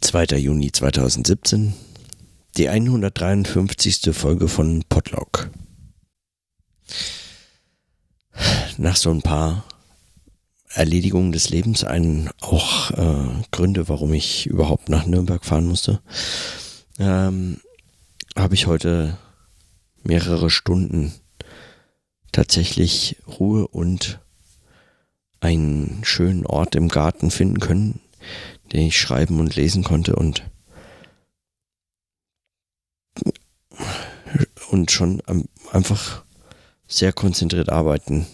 2. Juni 2017, die 153. Folge von Podlog. Nach so ein paar Erledigungen des Lebens, einen auch äh, Gründe, warum ich überhaupt nach Nürnberg fahren musste, ähm, habe ich heute mehrere Stunden tatsächlich Ruhe und einen schönen Ort im Garten finden können, den ich schreiben und lesen konnte und und schon einfach sehr konzentriert arbeiten.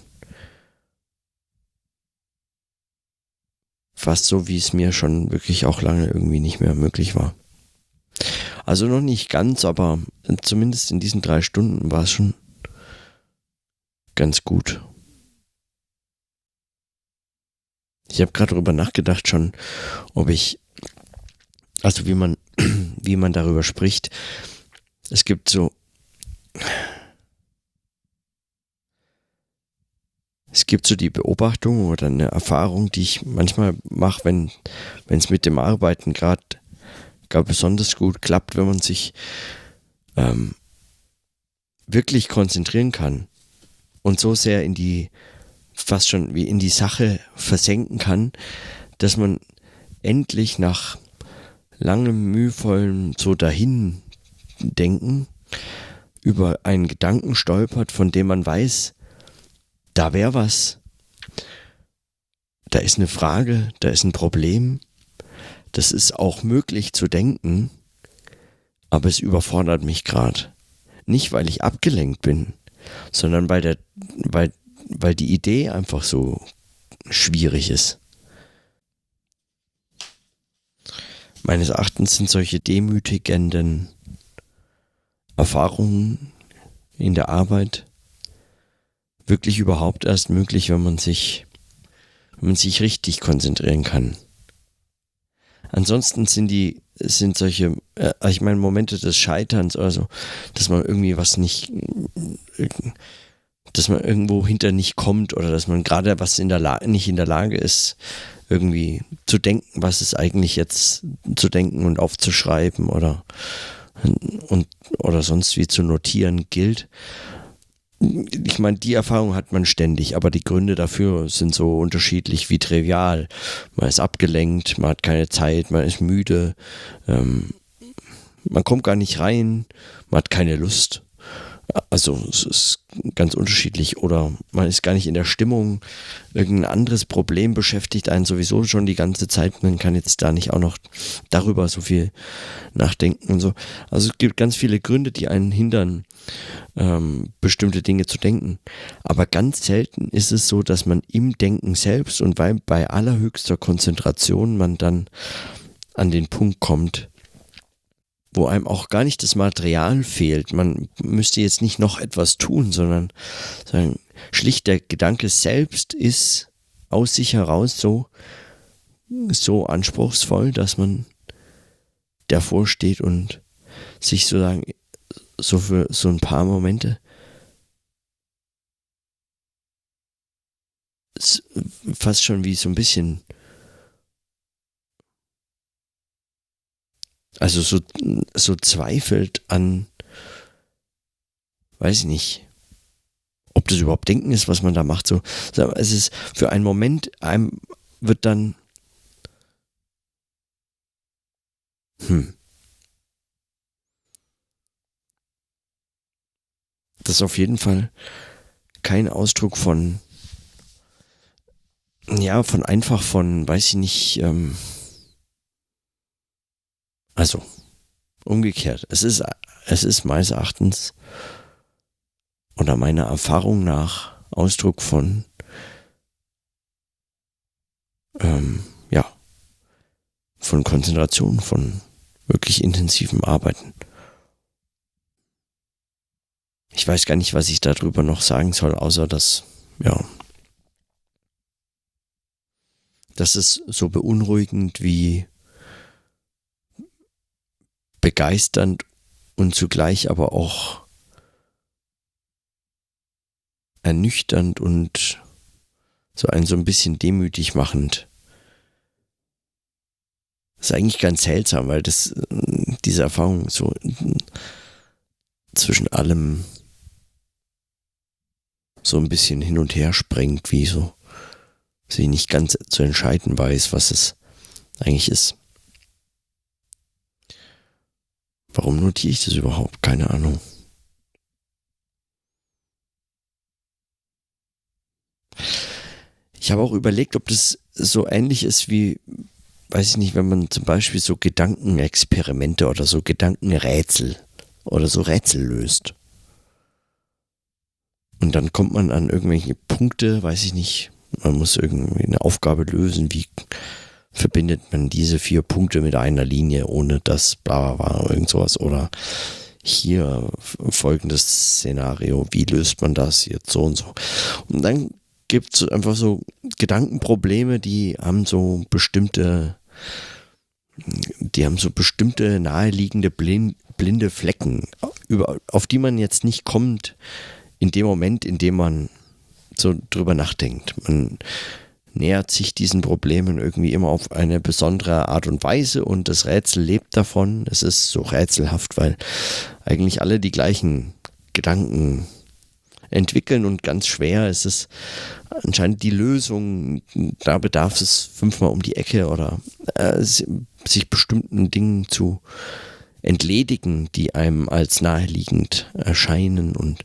Fast so, wie es mir schon wirklich auch lange irgendwie nicht mehr möglich war. Also noch nicht ganz, aber zumindest in diesen drei Stunden war es schon ganz gut. Ich habe gerade darüber nachgedacht schon, ob ich, also wie man, wie man darüber spricht. Es gibt so, es gibt so die Beobachtung oder eine Erfahrung, die ich manchmal mache, wenn es mit dem Arbeiten gerade gar besonders gut klappt, wenn man sich ähm, wirklich konzentrieren kann und so sehr in die fast schon wie in die Sache versenken kann, dass man endlich nach langem, mühevollem so dahin denken über einen Gedanken stolpert, von dem man weiß, da wäre was, da ist eine Frage, da ist ein Problem, das ist auch möglich zu denken, aber es überfordert mich gerade. Nicht, weil ich abgelenkt bin, sondern weil, der, weil weil die Idee einfach so schwierig ist. Meines Erachtens sind solche demütigenden Erfahrungen in der Arbeit wirklich überhaupt erst möglich, wenn man sich, wenn man sich richtig konzentrieren kann. Ansonsten sind die, sind solche, äh, ich meine, Momente des Scheiterns oder so, dass man irgendwie was nicht, dass man irgendwo hinter nicht kommt oder dass man gerade was in der Lage, nicht in der Lage ist, irgendwie zu denken, was es eigentlich jetzt zu denken und aufzuschreiben oder, und, oder sonst wie zu notieren gilt. Ich meine, die Erfahrung hat man ständig, aber die Gründe dafür sind so unterschiedlich wie trivial. Man ist abgelenkt, man hat keine Zeit, man ist müde, ähm, man kommt gar nicht rein, man hat keine Lust. Also es ist ganz unterschiedlich oder man ist gar nicht in der Stimmung. Irgendein anderes Problem beschäftigt einen sowieso schon die ganze Zeit. Man kann jetzt da nicht auch noch darüber so viel nachdenken und so. Also es gibt ganz viele Gründe, die einen hindern, ähm, bestimmte Dinge zu denken. Aber ganz selten ist es so, dass man im Denken selbst und bei, bei allerhöchster Konzentration man dann an den Punkt kommt, wo einem auch gar nicht das Material fehlt. Man müsste jetzt nicht noch etwas tun, sondern, sondern schlicht der Gedanke selbst ist aus sich heraus so, so anspruchsvoll, dass man davor steht und sich sozusagen so für so ein paar Momente fast schon wie so ein bisschen also so, so zweifelt an, weiß ich nicht, ob das überhaupt Denken ist, was man da macht. So, es ist für einen Moment, einem wird dann, hm, das ist auf jeden Fall kein Ausdruck von, ja, von einfach von, weiß ich nicht, ähm, also, umgekehrt. Es ist, es ist meines Erachtens oder meiner Erfahrung nach Ausdruck von, ähm, ja, von Konzentration, von wirklich intensivem Arbeiten. Ich weiß gar nicht, was ich darüber noch sagen soll, außer dass, ja, das ist so beunruhigend wie begeisternd und zugleich aber auch ernüchternd und so ein so ein bisschen demütig machend. Das ist eigentlich ganz seltsam, weil das, diese Erfahrung so zwischen allem so ein bisschen hin und her springt, wie so sie nicht ganz zu entscheiden weiß, was es eigentlich ist. Warum notiere ich das überhaupt? Keine Ahnung. Ich habe auch überlegt, ob das so ähnlich ist wie, weiß ich nicht, wenn man zum Beispiel so Gedankenexperimente oder so Gedankenrätsel oder so Rätsel löst. Und dann kommt man an irgendwelche Punkte, weiß ich nicht, man muss irgendwie eine Aufgabe lösen, wie verbindet man diese vier Punkte mit einer Linie, ohne dass bla bla bla irgend sowas oder hier folgendes Szenario, wie löst man das jetzt so und so. Und dann gibt es einfach so Gedankenprobleme, die haben so bestimmte, die haben so bestimmte naheliegende blind, blinde Flecken, über, auf die man jetzt nicht kommt in dem Moment, in dem man so drüber nachdenkt. Man nähert sich diesen Problemen irgendwie immer auf eine besondere Art und Weise und das Rätsel lebt davon. Es ist so rätselhaft, weil eigentlich alle die gleichen Gedanken entwickeln und ganz schwer ist es anscheinend die Lösung, da bedarf es fünfmal um die Ecke oder äh, sich bestimmten Dingen zu entledigen, die einem als naheliegend erscheinen und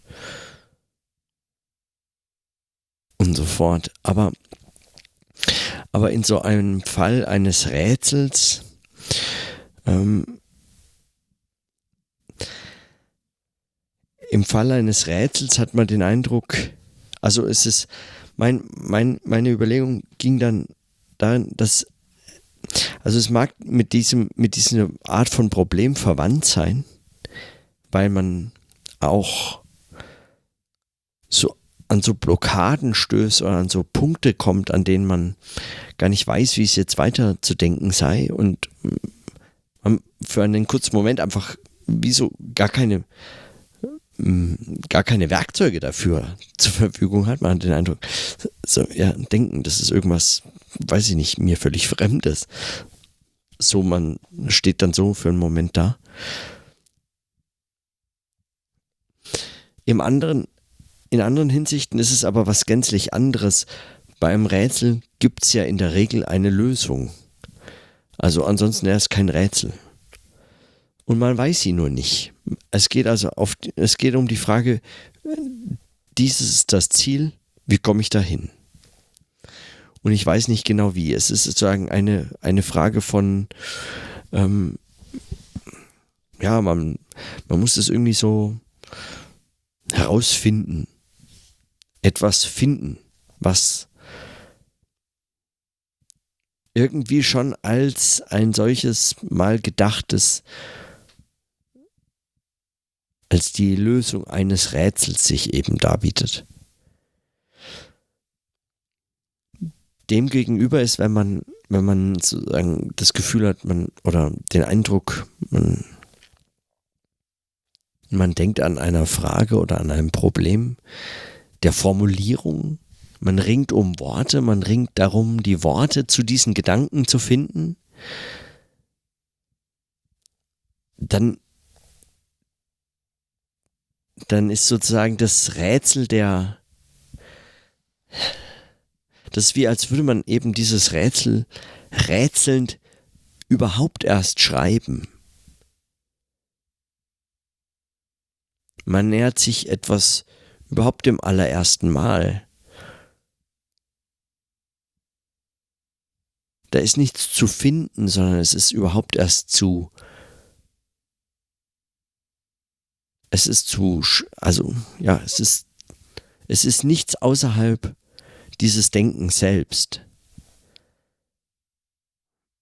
und so fort. Aber, aber in so einem Fall eines Rätsels ähm, im Fall eines Rätsels hat man den Eindruck, also es ist, mein, mein, meine Überlegung ging dann darin, dass, also es mag mit diesem, mit dieser Art von Problem verwandt sein, weil man auch an so Blockaden stößt oder an so Punkte kommt, an denen man gar nicht weiß, wie es jetzt weiterzudenken sei und man für einen kurzen Moment einfach wie so gar keine mm, gar keine Werkzeuge dafür zur Verfügung hat. Man hat den Eindruck, so, ja, denken, das ist irgendwas, weiß ich nicht, mir völlig Fremdes. So, man steht dann so für einen Moment da. Im anderen in anderen Hinsichten ist es aber was gänzlich anderes. Beim Rätsel gibt es ja in der Regel eine Lösung. Also ansonsten es kein Rätsel. Und man weiß sie nur nicht. Es geht also auf, es geht um die Frage, dieses ist das Ziel, wie komme ich dahin? Und ich weiß nicht genau wie. Es ist sozusagen eine, eine Frage von, ähm, ja, man, man muss es irgendwie so herausfinden etwas finden, was irgendwie schon als ein solches mal gedachtes, als die Lösung eines Rätsels sich eben darbietet. Demgegenüber ist, wenn man, wenn man sozusagen das Gefühl hat, man oder den Eindruck, man, man denkt an einer Frage oder an einem Problem, der Formulierung. Man ringt um Worte, man ringt darum, die Worte zu diesen Gedanken zu finden. Dann, dann ist sozusagen das Rätsel der, das ist wie als würde man eben dieses Rätsel rätselnd überhaupt erst schreiben. Man nähert sich etwas überhaupt im allerersten Mal. Da ist nichts zu finden, sondern es ist überhaupt erst zu. Es ist zu, also ja, es ist, es ist nichts außerhalb dieses Denkens selbst.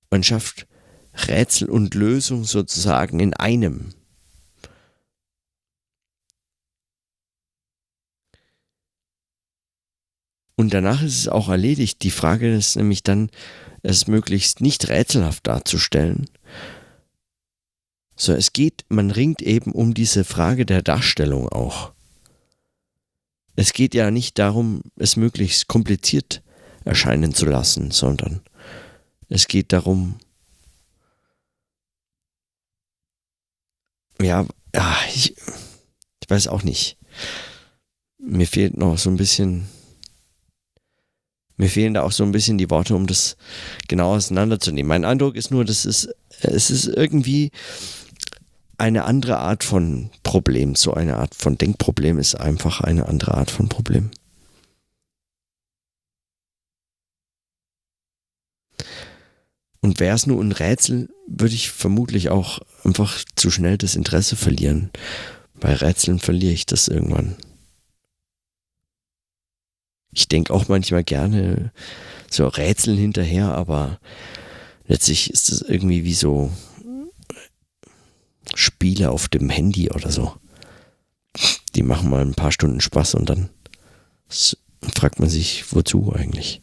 Man schafft Rätsel und Lösung sozusagen in einem. Und danach ist es auch erledigt. Die Frage ist nämlich dann, es möglichst nicht rätselhaft darzustellen. So, es geht, man ringt eben um diese Frage der Darstellung auch. Es geht ja nicht darum, es möglichst kompliziert erscheinen zu lassen, sondern es geht darum, ja, ja ich, ich weiß auch nicht. Mir fehlt noch so ein bisschen mir fehlen da auch so ein bisschen die Worte, um das genau auseinanderzunehmen. Mein Eindruck ist nur, dass es, es ist irgendwie eine andere Art von Problem. So eine Art von Denkproblem ist einfach eine andere Art von Problem. Und wäre es nur ein Rätsel, würde ich vermutlich auch einfach zu schnell das Interesse verlieren. Bei Rätseln verliere ich das irgendwann. Ich denke auch manchmal gerne so Rätseln hinterher, aber letztlich ist es irgendwie wie so Spiele auf dem Handy oder so. Die machen mal ein paar Stunden Spaß und dann fragt man sich, wozu eigentlich.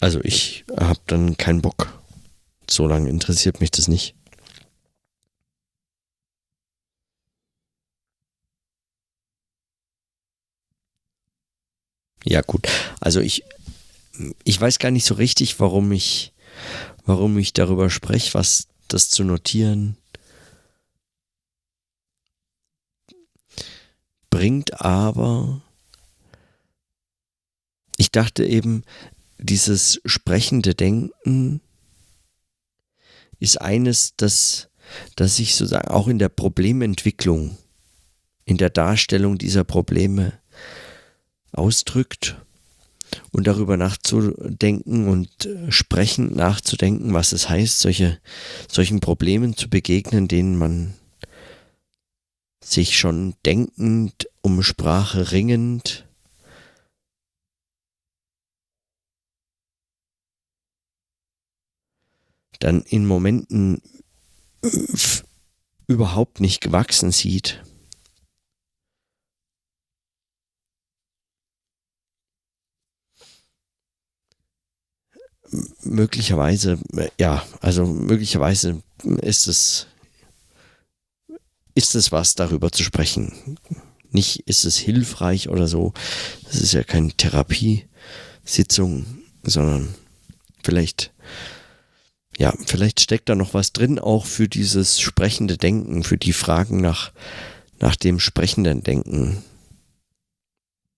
Also ich habe dann keinen Bock. So lange interessiert mich das nicht. Ja gut, also ich, ich weiß gar nicht so richtig, warum ich, warum ich darüber spreche, was das zu notieren bringt, aber ich dachte eben, dieses sprechende Denken ist eines, das, das sich sozusagen auch in der Problementwicklung, in der Darstellung dieser Probleme ausdrückt und darüber nachzudenken und sprechend nachzudenken, was es heißt, solche, solchen Problemen zu begegnen, denen man sich schon denkend um Sprache ringend dann in Momenten überhaupt nicht gewachsen sieht. Möglicherweise, ja, also möglicherweise ist es, ist es was, darüber zu sprechen. Nicht ist es hilfreich oder so. Das ist ja keine Therapiesitzung, sondern vielleicht ja, vielleicht steckt da noch was drin, auch für dieses sprechende Denken, für die Fragen nach, nach dem sprechenden Denken,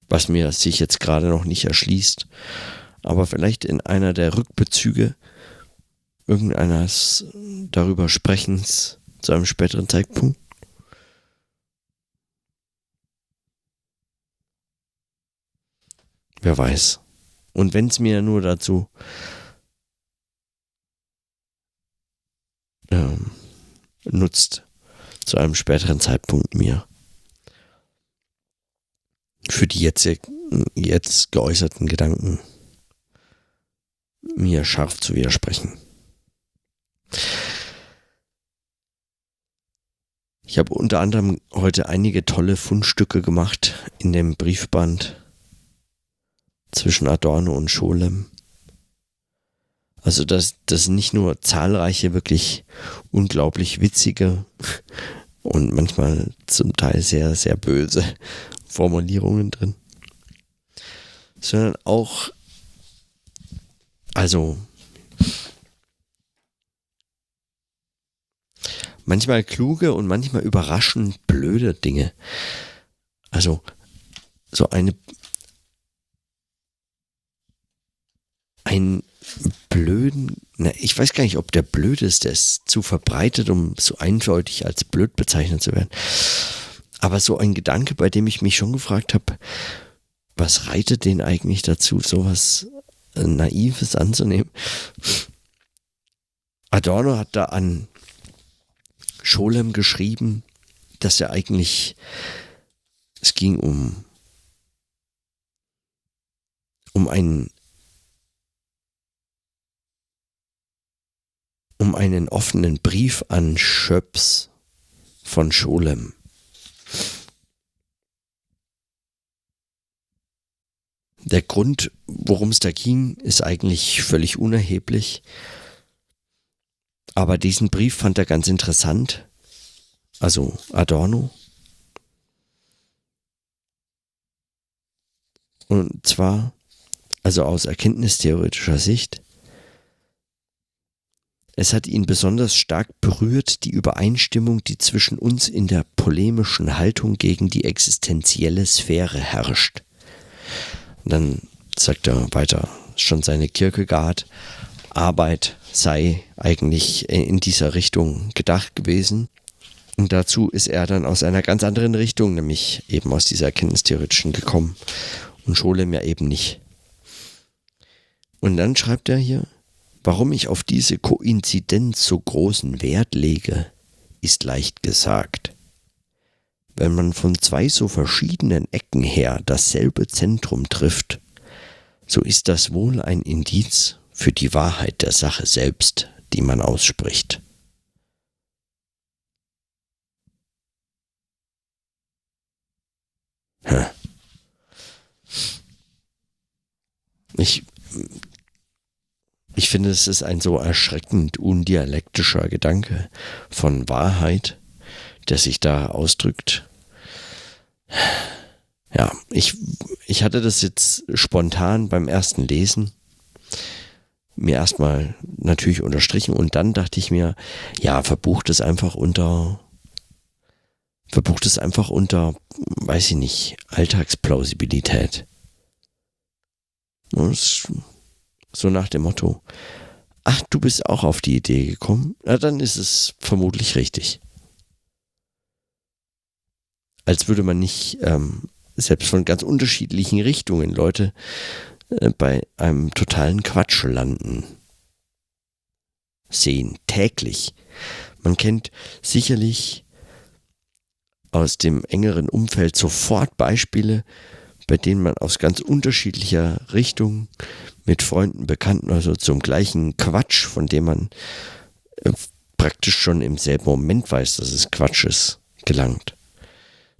was mir sich jetzt gerade noch nicht erschließt. Aber vielleicht in einer der Rückbezüge irgendeines darüber Sprechens zu einem späteren Zeitpunkt. Wer weiß. Und wenn es mir nur dazu ähm, nutzt zu einem späteren Zeitpunkt mir für die jetzt, jetzt geäußerten Gedanken mir scharf zu widersprechen. Ich habe unter anderem heute einige tolle Fundstücke gemacht in dem Briefband zwischen Adorno und Scholem. Also das, das sind nicht nur zahlreiche, wirklich unglaublich witzige und manchmal zum Teil sehr, sehr böse Formulierungen drin, sondern auch, also manchmal kluge und manchmal überraschend blöde Dinge. Also so eine ein blöden, na, ich weiß gar nicht, ob der blöd ist, der ist zu verbreitet, um so eindeutig als blöd bezeichnet zu werden. Aber so ein Gedanke, bei dem ich mich schon gefragt habe, was reitet den eigentlich dazu, sowas Naives anzunehmen? Adorno hat da an Scholem geschrieben, dass er eigentlich, es ging um, um einen um einen offenen Brief an Schöps von Scholem. Der Grund, worum es da ging, ist eigentlich völlig unerheblich. Aber diesen Brief fand er ganz interessant. Also Adorno. Und zwar, also aus erkenntnistheoretischer Sicht, Es hat ihn besonders stark berührt, die Übereinstimmung, die zwischen uns in der polemischen Haltung gegen die existenzielle Sphäre herrscht. Und dann sagt er weiter, schon seine Kierkegaard Arbeit sei eigentlich in dieser Richtung gedacht gewesen. Und dazu ist er dann aus einer ganz anderen Richtung, nämlich eben aus dieser erkenntnistheoretischen gekommen und Scholem ja eben nicht. Und dann schreibt er hier, warum ich auf diese Koinzidenz so großen Wert lege, ist leicht gesagt. Wenn man von zwei so verschiedenen Ecken her dasselbe Zentrum trifft, so ist das wohl ein Indiz für die Wahrheit der Sache selbst, die man ausspricht. Ich, ich finde, es ist ein so erschreckend undialektischer Gedanke von Wahrheit, der sich da ausdrückt. Ja, ich, ich hatte das jetzt spontan beim ersten Lesen mir erstmal natürlich unterstrichen und dann dachte ich mir, ja, verbucht es einfach unter, verbucht es einfach unter, weiß ich nicht, Alltagsplausibilität. So nach dem Motto, ach, du bist auch auf die Idee gekommen, na dann ist es vermutlich richtig. Als würde man nicht ähm, selbst von ganz unterschiedlichen Richtungen Leute äh, bei einem totalen Quatsch landen. Sehen täglich. Man kennt sicherlich aus dem engeren Umfeld sofort Beispiele, bei denen man aus ganz unterschiedlicher Richtung mit Freunden, Bekannten also zum gleichen Quatsch, von dem man äh, praktisch schon im selben Moment weiß, dass es Quatsch ist, gelangt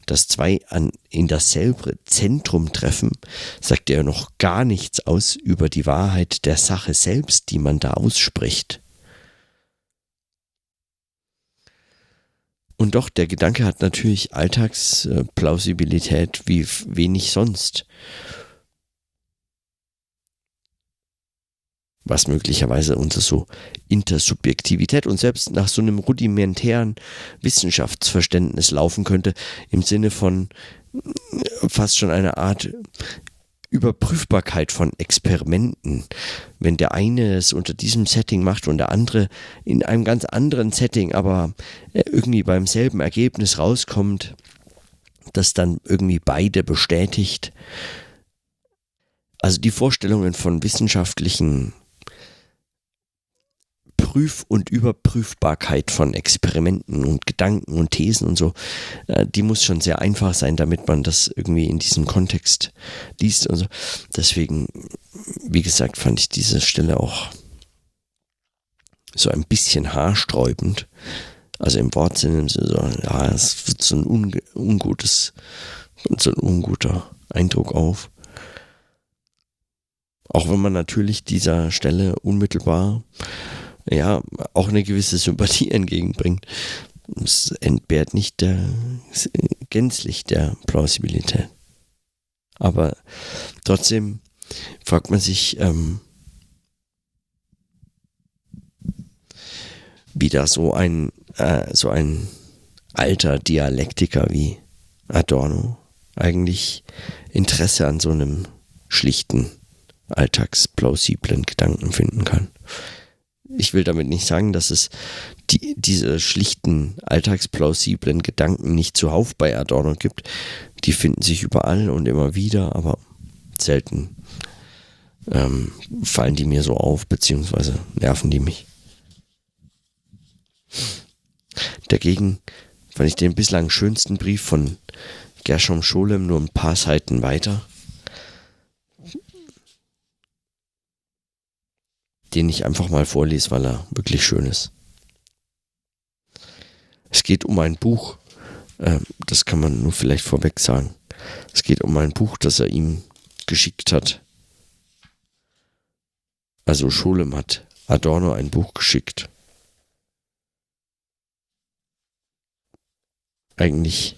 dass zwei an, in dasselbe Zentrum treffen, sagt er noch gar nichts aus über die Wahrheit der Sache selbst, die man da ausspricht. Und doch, der Gedanke hat natürlich Alltagsplausibilität wie wenig sonst. Was möglicherweise unter so Intersubjektivität und selbst nach so einem rudimentären Wissenschaftsverständnis laufen könnte, im Sinne von äh, fast schon einer Art Überprüfbarkeit von Experimenten. Wenn der eine es unter diesem Setting macht und der andere in einem ganz anderen Setting, aber äh, irgendwie beim selben Ergebnis rauskommt, das dann irgendwie beide bestätigt. Also die Vorstellungen von wissenschaftlichen Prüf- und Überprüfbarkeit von Experimenten und Gedanken und Thesen und so, äh, die muss schon sehr einfach sein, damit man das irgendwie in diesem Kontext liest und so. Deswegen, wie gesagt, fand ich diese Stelle auch so ein bisschen haarsträubend. Also im Wortsinne, so, ja, es wird so ein unge ungutes, so ein unguter Eindruck auf. Auch wenn man natürlich dieser Stelle unmittelbar ja, auch eine gewisse Sympathie entgegenbringt. Es entbehrt nicht der, gänzlich der Plausibilität. Aber trotzdem fragt man sich, ähm, wie da so ein, äh, so ein alter Dialektiker wie Adorno eigentlich Interesse an so einem schlichten, alltagsplausiblen Gedanken finden kann ich will damit nicht sagen, dass es die, diese schlichten, alltagsplausiblen Gedanken nicht zuhauf bei Adorno gibt. Die finden sich überall und immer wieder, aber selten ähm, fallen die mir so auf, beziehungsweise nerven die mich. Dagegen fand ich den bislang schönsten Brief von Gershom Scholem nur ein paar Seiten weiter. Den ich einfach mal vorlese, weil er wirklich schön ist. Es geht um ein Buch, äh, das kann man nur vielleicht vorweg sagen. Es geht um ein Buch, das er ihm geschickt hat. Also Scholem hat Adorno ein Buch geschickt. Eigentlich,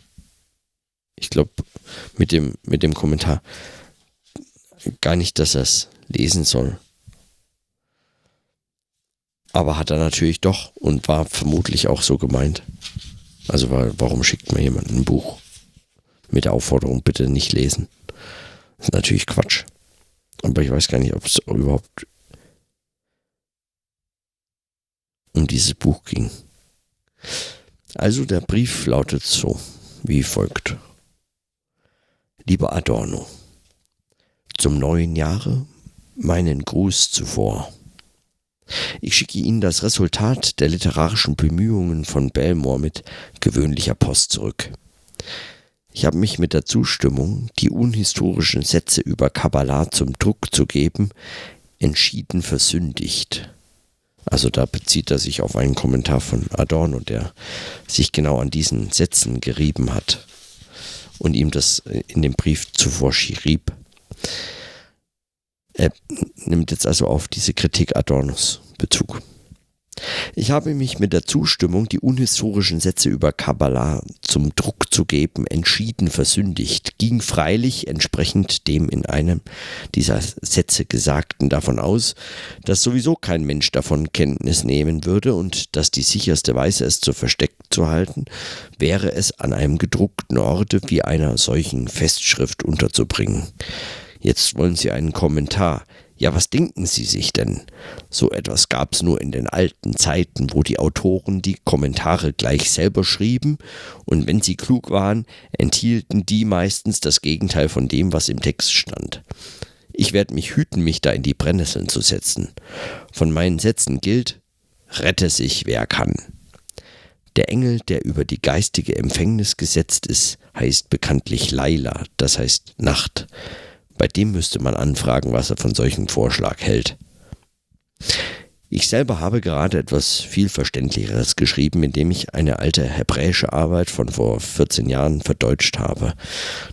ich glaube, mit dem, mit dem Kommentar gar nicht, dass er es lesen soll. Aber hat er natürlich doch und war vermutlich auch so gemeint. Also warum schickt mir jemand ein Buch mit der Aufforderung, bitte nicht lesen? Das ist natürlich Quatsch. Aber ich weiß gar nicht, ob es überhaupt um dieses Buch ging. Also der Brief lautet so, wie folgt. Lieber Adorno, zum neuen Jahre meinen Gruß zuvor. Ich schicke Ihnen das Resultat der literarischen Bemühungen von Belmore mit gewöhnlicher Post zurück. Ich habe mich mit der Zustimmung, die unhistorischen Sätze über Kabbalah zum Druck zu geben, entschieden versündigt. Also da bezieht er sich auf einen Kommentar von Adorno, der sich genau an diesen Sätzen gerieben hat und ihm das in dem Brief zuvor schrieb. Er nimmt jetzt also auf diese Kritik Adornos Bezug. Ich habe mich mit der Zustimmung, die unhistorischen Sätze über Kabbalah zum Druck zu geben, entschieden versündigt, ging freilich entsprechend dem in einem dieser Sätze Gesagten davon aus, dass sowieso kein Mensch davon Kenntnis nehmen würde und dass die sicherste Weise, es zu versteckt zu halten, wäre es an einem gedruckten Orte wie einer solchen Festschrift unterzubringen. Jetzt wollen Sie einen Kommentar. Ja, was denken Sie sich denn? So etwas gab's nur in den alten Zeiten, wo die Autoren die Kommentare gleich selber schrieben, und wenn sie klug waren, enthielten die meistens das Gegenteil von dem, was im Text stand. Ich werde mich hüten, mich da in die Brennnesseln zu setzen. Von meinen Sätzen gilt, rette sich, wer kann. Der Engel, der über die geistige Empfängnis gesetzt ist, heißt bekanntlich Laila, das heißt Nacht. Bei dem müsste man anfragen, was er von solchem Vorschlag hält. Ich selber habe gerade etwas viel Verständlicheres geschrieben, indem ich eine alte hebräische Arbeit von vor 14 Jahren verdeutscht habe.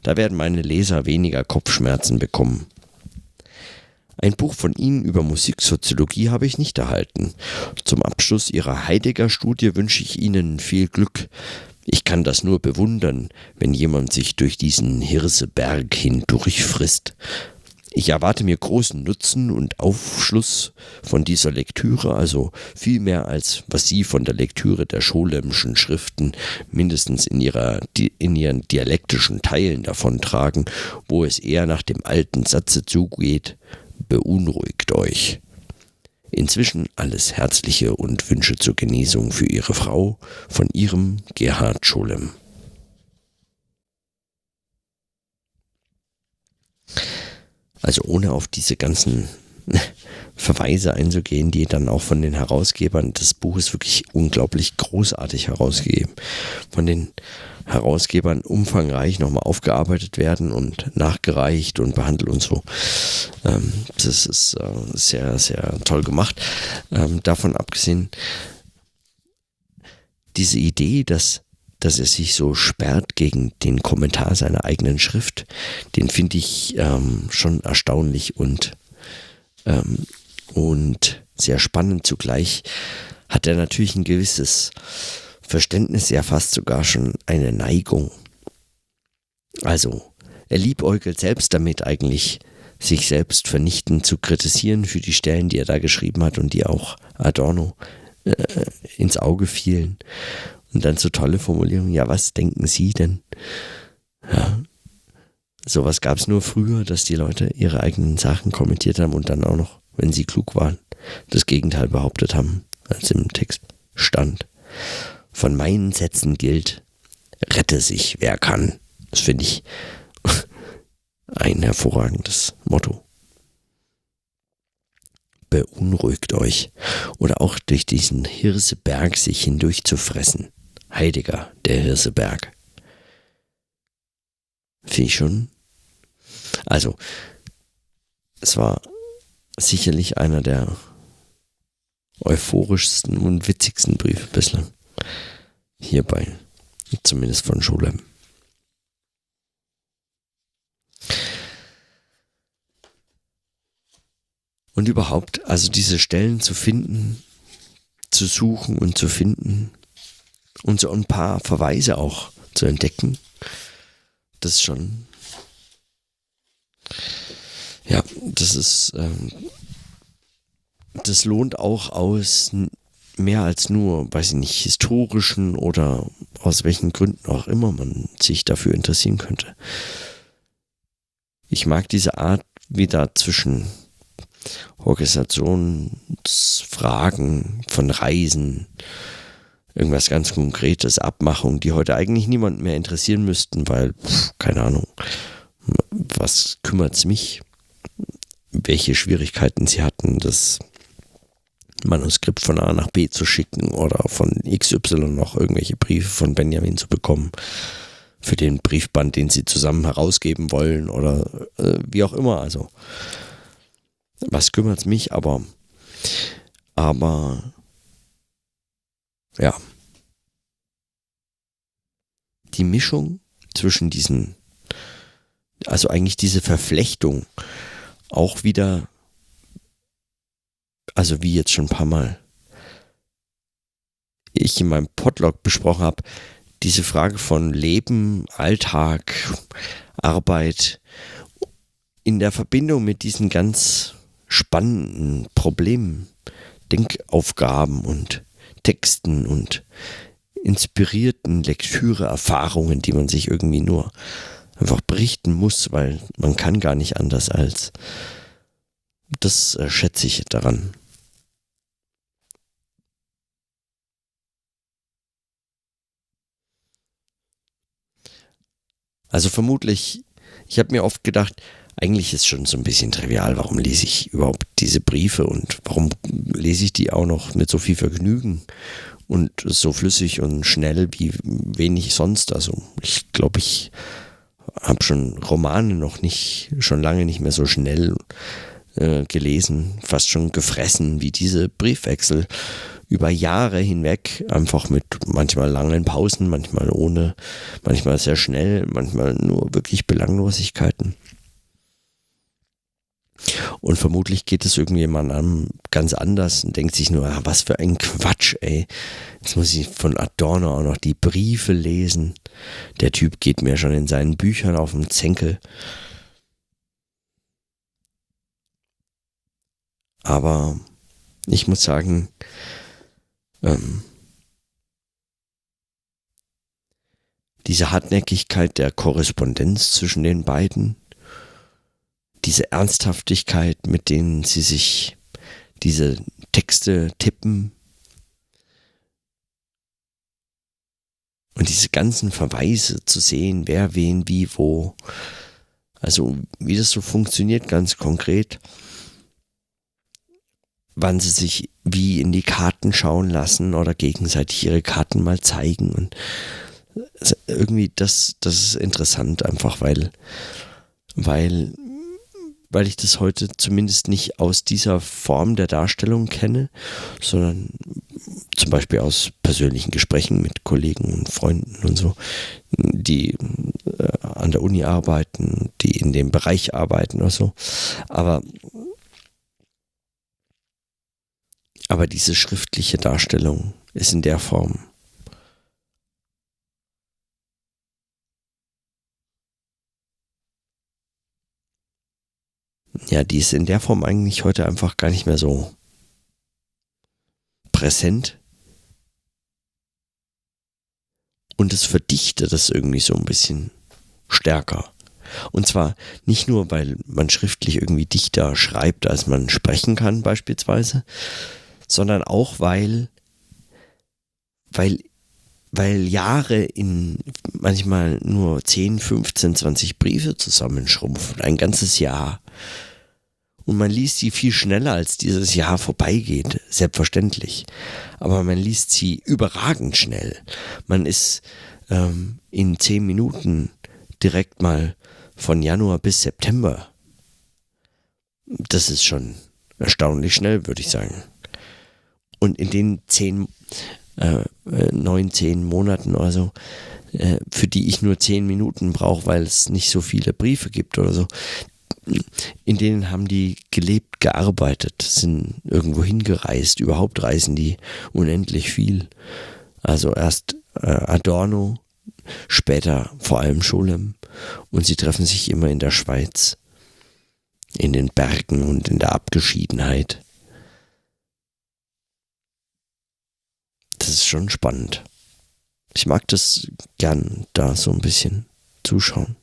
Da werden meine Leser weniger Kopfschmerzen bekommen. Ein Buch von Ihnen über Musiksoziologie habe ich nicht erhalten. Zum Abschluss Ihrer Heidegger-Studie wünsche ich Ihnen viel Glück. Ich kann das nur bewundern, wenn jemand sich durch diesen Hirseberg hindurchfrisst. Ich erwarte mir großen Nutzen und Aufschluss von dieser Lektüre, also viel mehr als was Sie von der Lektüre der Scholemschen Schriften mindestens in, ihrer, in ihren dialektischen Teilen davontragen, wo es eher nach dem alten Satze zugeht, beunruhigt euch. Inzwischen alles Herzliche und Wünsche zur Genesung für Ihre Frau von Ihrem Gerhard Scholem. Also ohne auf diese ganzen Verweise einzugehen, die dann auch von den Herausgebern des Buches wirklich unglaublich großartig herausgegeben. Von den Herausgebern umfangreich nochmal aufgearbeitet werden und nachgereicht und behandelt und so. Ähm, das ist äh, sehr, sehr toll gemacht. Ähm, davon abgesehen, diese Idee, dass dass er sich so sperrt gegen den Kommentar seiner eigenen Schrift, den finde ich ähm, schon erstaunlich und, ähm, und sehr spannend zugleich. Hat er natürlich ein gewisses Verständnis, ja fast sogar schon eine Neigung. Also, er liebäugelt selbst damit eigentlich, sich selbst vernichtend zu kritisieren für die Stellen, die er da geschrieben hat und die auch Adorno äh, ins Auge fielen. Und dann so tolle Formulierungen, ja, was denken Sie denn? Ja, sowas gab es nur früher, dass die Leute ihre eigenen Sachen kommentiert haben und dann auch noch, wenn sie klug waren, das Gegenteil behauptet haben, als im Text stand von meinen Sätzen gilt, rette sich, wer kann. Das finde ich ein hervorragendes Motto. Beunruhigt euch oder auch durch diesen Hirseberg sich hindurch zu fressen. Heiliger, der Hirseberg. Finde ich schon. Also, es war sicherlich einer der euphorischsten und witzigsten Briefe bislang hierbei. Zumindest von Schule. Und überhaupt, also diese Stellen zu finden, zu suchen und zu finden und so ein paar Verweise auch zu entdecken, das ist schon, ja, das ist ähm, das lohnt auch aus mehr als nur, weiß ich nicht, historischen oder aus welchen Gründen auch immer man sich dafür interessieren könnte. Ich mag diese Art, wie da zwischen Organisationsfragen von Reisen, irgendwas ganz Konkretes, Abmachungen, die heute eigentlich niemanden mehr interessieren müssten, weil, pff, keine Ahnung, was kümmert es mich, welche Schwierigkeiten sie hatten, das Manuskript von A nach B zu schicken oder von XY noch irgendwelche Briefe von Benjamin zu bekommen für den Briefband, den sie zusammen herausgeben wollen oder äh, wie auch immer. Also, was kümmert es mich? Aber, aber, ja. Die Mischung zwischen diesen, also eigentlich diese Verflechtung, auch wieder, also wie jetzt schon ein paar Mal ich in meinem Podlog besprochen habe, diese Frage von Leben, Alltag, Arbeit in der Verbindung mit diesen ganz spannenden Problemen, Denkaufgaben und Texten und inspirierten Lektüre-Erfahrungen, die man sich irgendwie nur einfach berichten muss, weil man kann gar nicht anders als. Das äh, schätze ich daran. Also vermutlich, ich habe mir oft gedacht, eigentlich ist schon so ein bisschen trivial, warum lese ich überhaupt diese Briefe und warum lese ich die auch noch mit so viel Vergnügen und so flüssig und schnell wie wenig sonst. Also ich glaube, ich habe schon Romane noch nicht, schon lange nicht mehr so schnell äh, gelesen, fast schon gefressen wie diese Briefwechsel über Jahre hinweg, einfach mit manchmal langen Pausen, manchmal ohne, manchmal sehr schnell, manchmal nur wirklich Belanglosigkeiten. Und vermutlich geht es irgendjemandem ganz anders und denkt sich nur, ah, was für ein Quatsch, ey. Jetzt muss ich von Adorno auch noch die Briefe lesen. Der Typ geht mir schon in seinen Büchern auf den Zenkel. Aber ich muss sagen, ähm, diese Hartnäckigkeit der Korrespondenz zwischen den beiden, diese Ernsthaftigkeit, mit denen sie sich diese Texte tippen und diese ganzen Verweise zu sehen, wer wen wie wo. Also wie das so funktioniert ganz konkret wann sie sich wie in die Karten schauen lassen oder gegenseitig ihre Karten mal zeigen. Und irgendwie das, das ist interessant einfach, weil, weil, weil ich das heute zumindest nicht aus dieser Form der Darstellung kenne, sondern zum Beispiel aus persönlichen Gesprächen mit Kollegen und Freunden und so, die äh, an der Uni arbeiten, die in dem Bereich arbeiten oder so. Aber Aber diese schriftliche Darstellung ist in der Form. Ja, die ist in der Form eigentlich heute einfach gar nicht mehr so präsent. Und es verdichtet das irgendwie so ein bisschen stärker. Und zwar nicht nur, weil man schriftlich irgendwie dichter schreibt, als man sprechen kann beispielsweise, sondern auch, weil, weil, weil Jahre in manchmal nur 10, 15, 20 Briefe zusammenschrumpfen, ein ganzes Jahr. Und man liest sie viel schneller, als dieses Jahr vorbeigeht, selbstverständlich. Aber man liest sie überragend schnell. Man ist ähm, in 10 Minuten direkt mal von Januar bis September. Das ist schon erstaunlich schnell, würde ich sagen. Und in den zehn, äh, äh, neun, zehn Monaten oder so, äh, für die ich nur zehn Minuten brauche, weil es nicht so viele Briefe gibt oder so, in denen haben die gelebt, gearbeitet, sind irgendwo hingereist. Überhaupt reisen die unendlich viel. Also erst äh, Adorno, später vor allem Scholem. Und sie treffen sich immer in der Schweiz, in den Bergen und in der Abgeschiedenheit ist schon spannend. Ich mag das gern, da so ein bisschen zuschauen.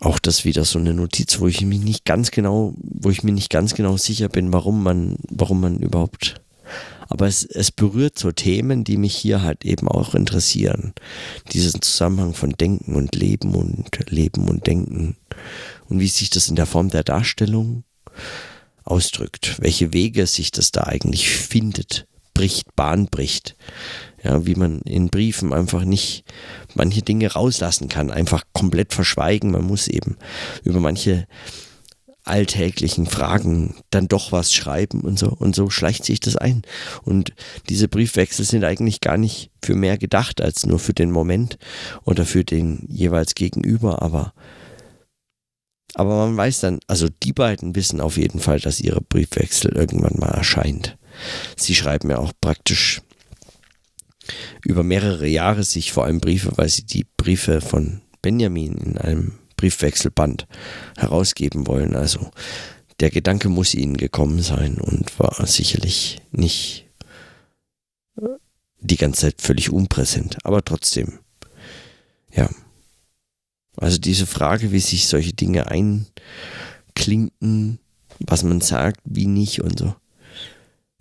Auch das wieder so eine Notiz, wo ich mich nicht ganz genau, wo ich mir nicht ganz genau sicher bin, warum man, warum man überhaupt. Aber es, es berührt so Themen, die mich hier halt eben auch interessieren. Diesen Zusammenhang von Denken und Leben und Leben und Denken. Und wie sich das in der Form der Darstellung ausdrückt. Welche Wege sich das da eigentlich findet, bricht, Bahn bricht. Ja, wie man in Briefen einfach nicht manche Dinge rauslassen kann, einfach komplett verschweigen. Man muss eben über manche alltäglichen Fragen dann doch was schreiben und so. Und so schleicht sich das ein. Und diese Briefwechsel sind eigentlich gar nicht für mehr gedacht als nur für den Moment oder für den jeweils Gegenüber. Aber, aber man weiß dann, also die beiden wissen auf jeden Fall, dass ihre Briefwechsel irgendwann mal erscheint. Sie schreiben ja auch praktisch über mehrere Jahre sich vor allem Briefe, weil sie die Briefe von Benjamin in einem Briefwechselband herausgeben wollen. Also der Gedanke muss ihnen gekommen sein und war sicherlich nicht die ganze Zeit völlig unpräsent, aber trotzdem, ja. Also diese Frage, wie sich solche Dinge einklinken, was man sagt, wie nicht und so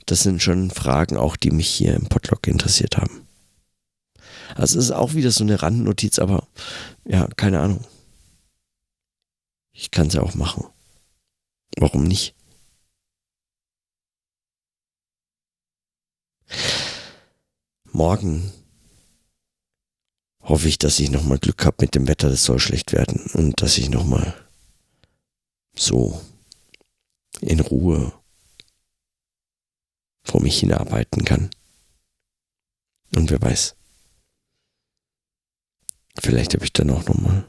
das sind schon Fragen auch, die mich hier im Podlog interessiert haben. Also es ist auch wieder so eine Randnotiz, aber ja, keine Ahnung. Ich kann es ja auch machen. Warum nicht? Morgen hoffe ich, dass ich nochmal Glück habe mit dem Wetter. Das soll schlecht werden. Und dass ich nochmal so in Ruhe vor mich hinarbeiten kann. Und wer weiß, vielleicht habe ich dann auch nochmal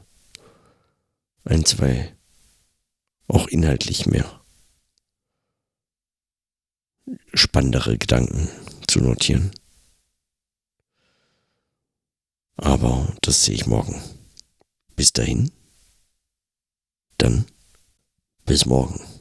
ein, zwei, auch inhaltlich mehr spannendere Gedanken zu notieren. Aber das sehe ich morgen. Bis dahin. Dann bis morgen.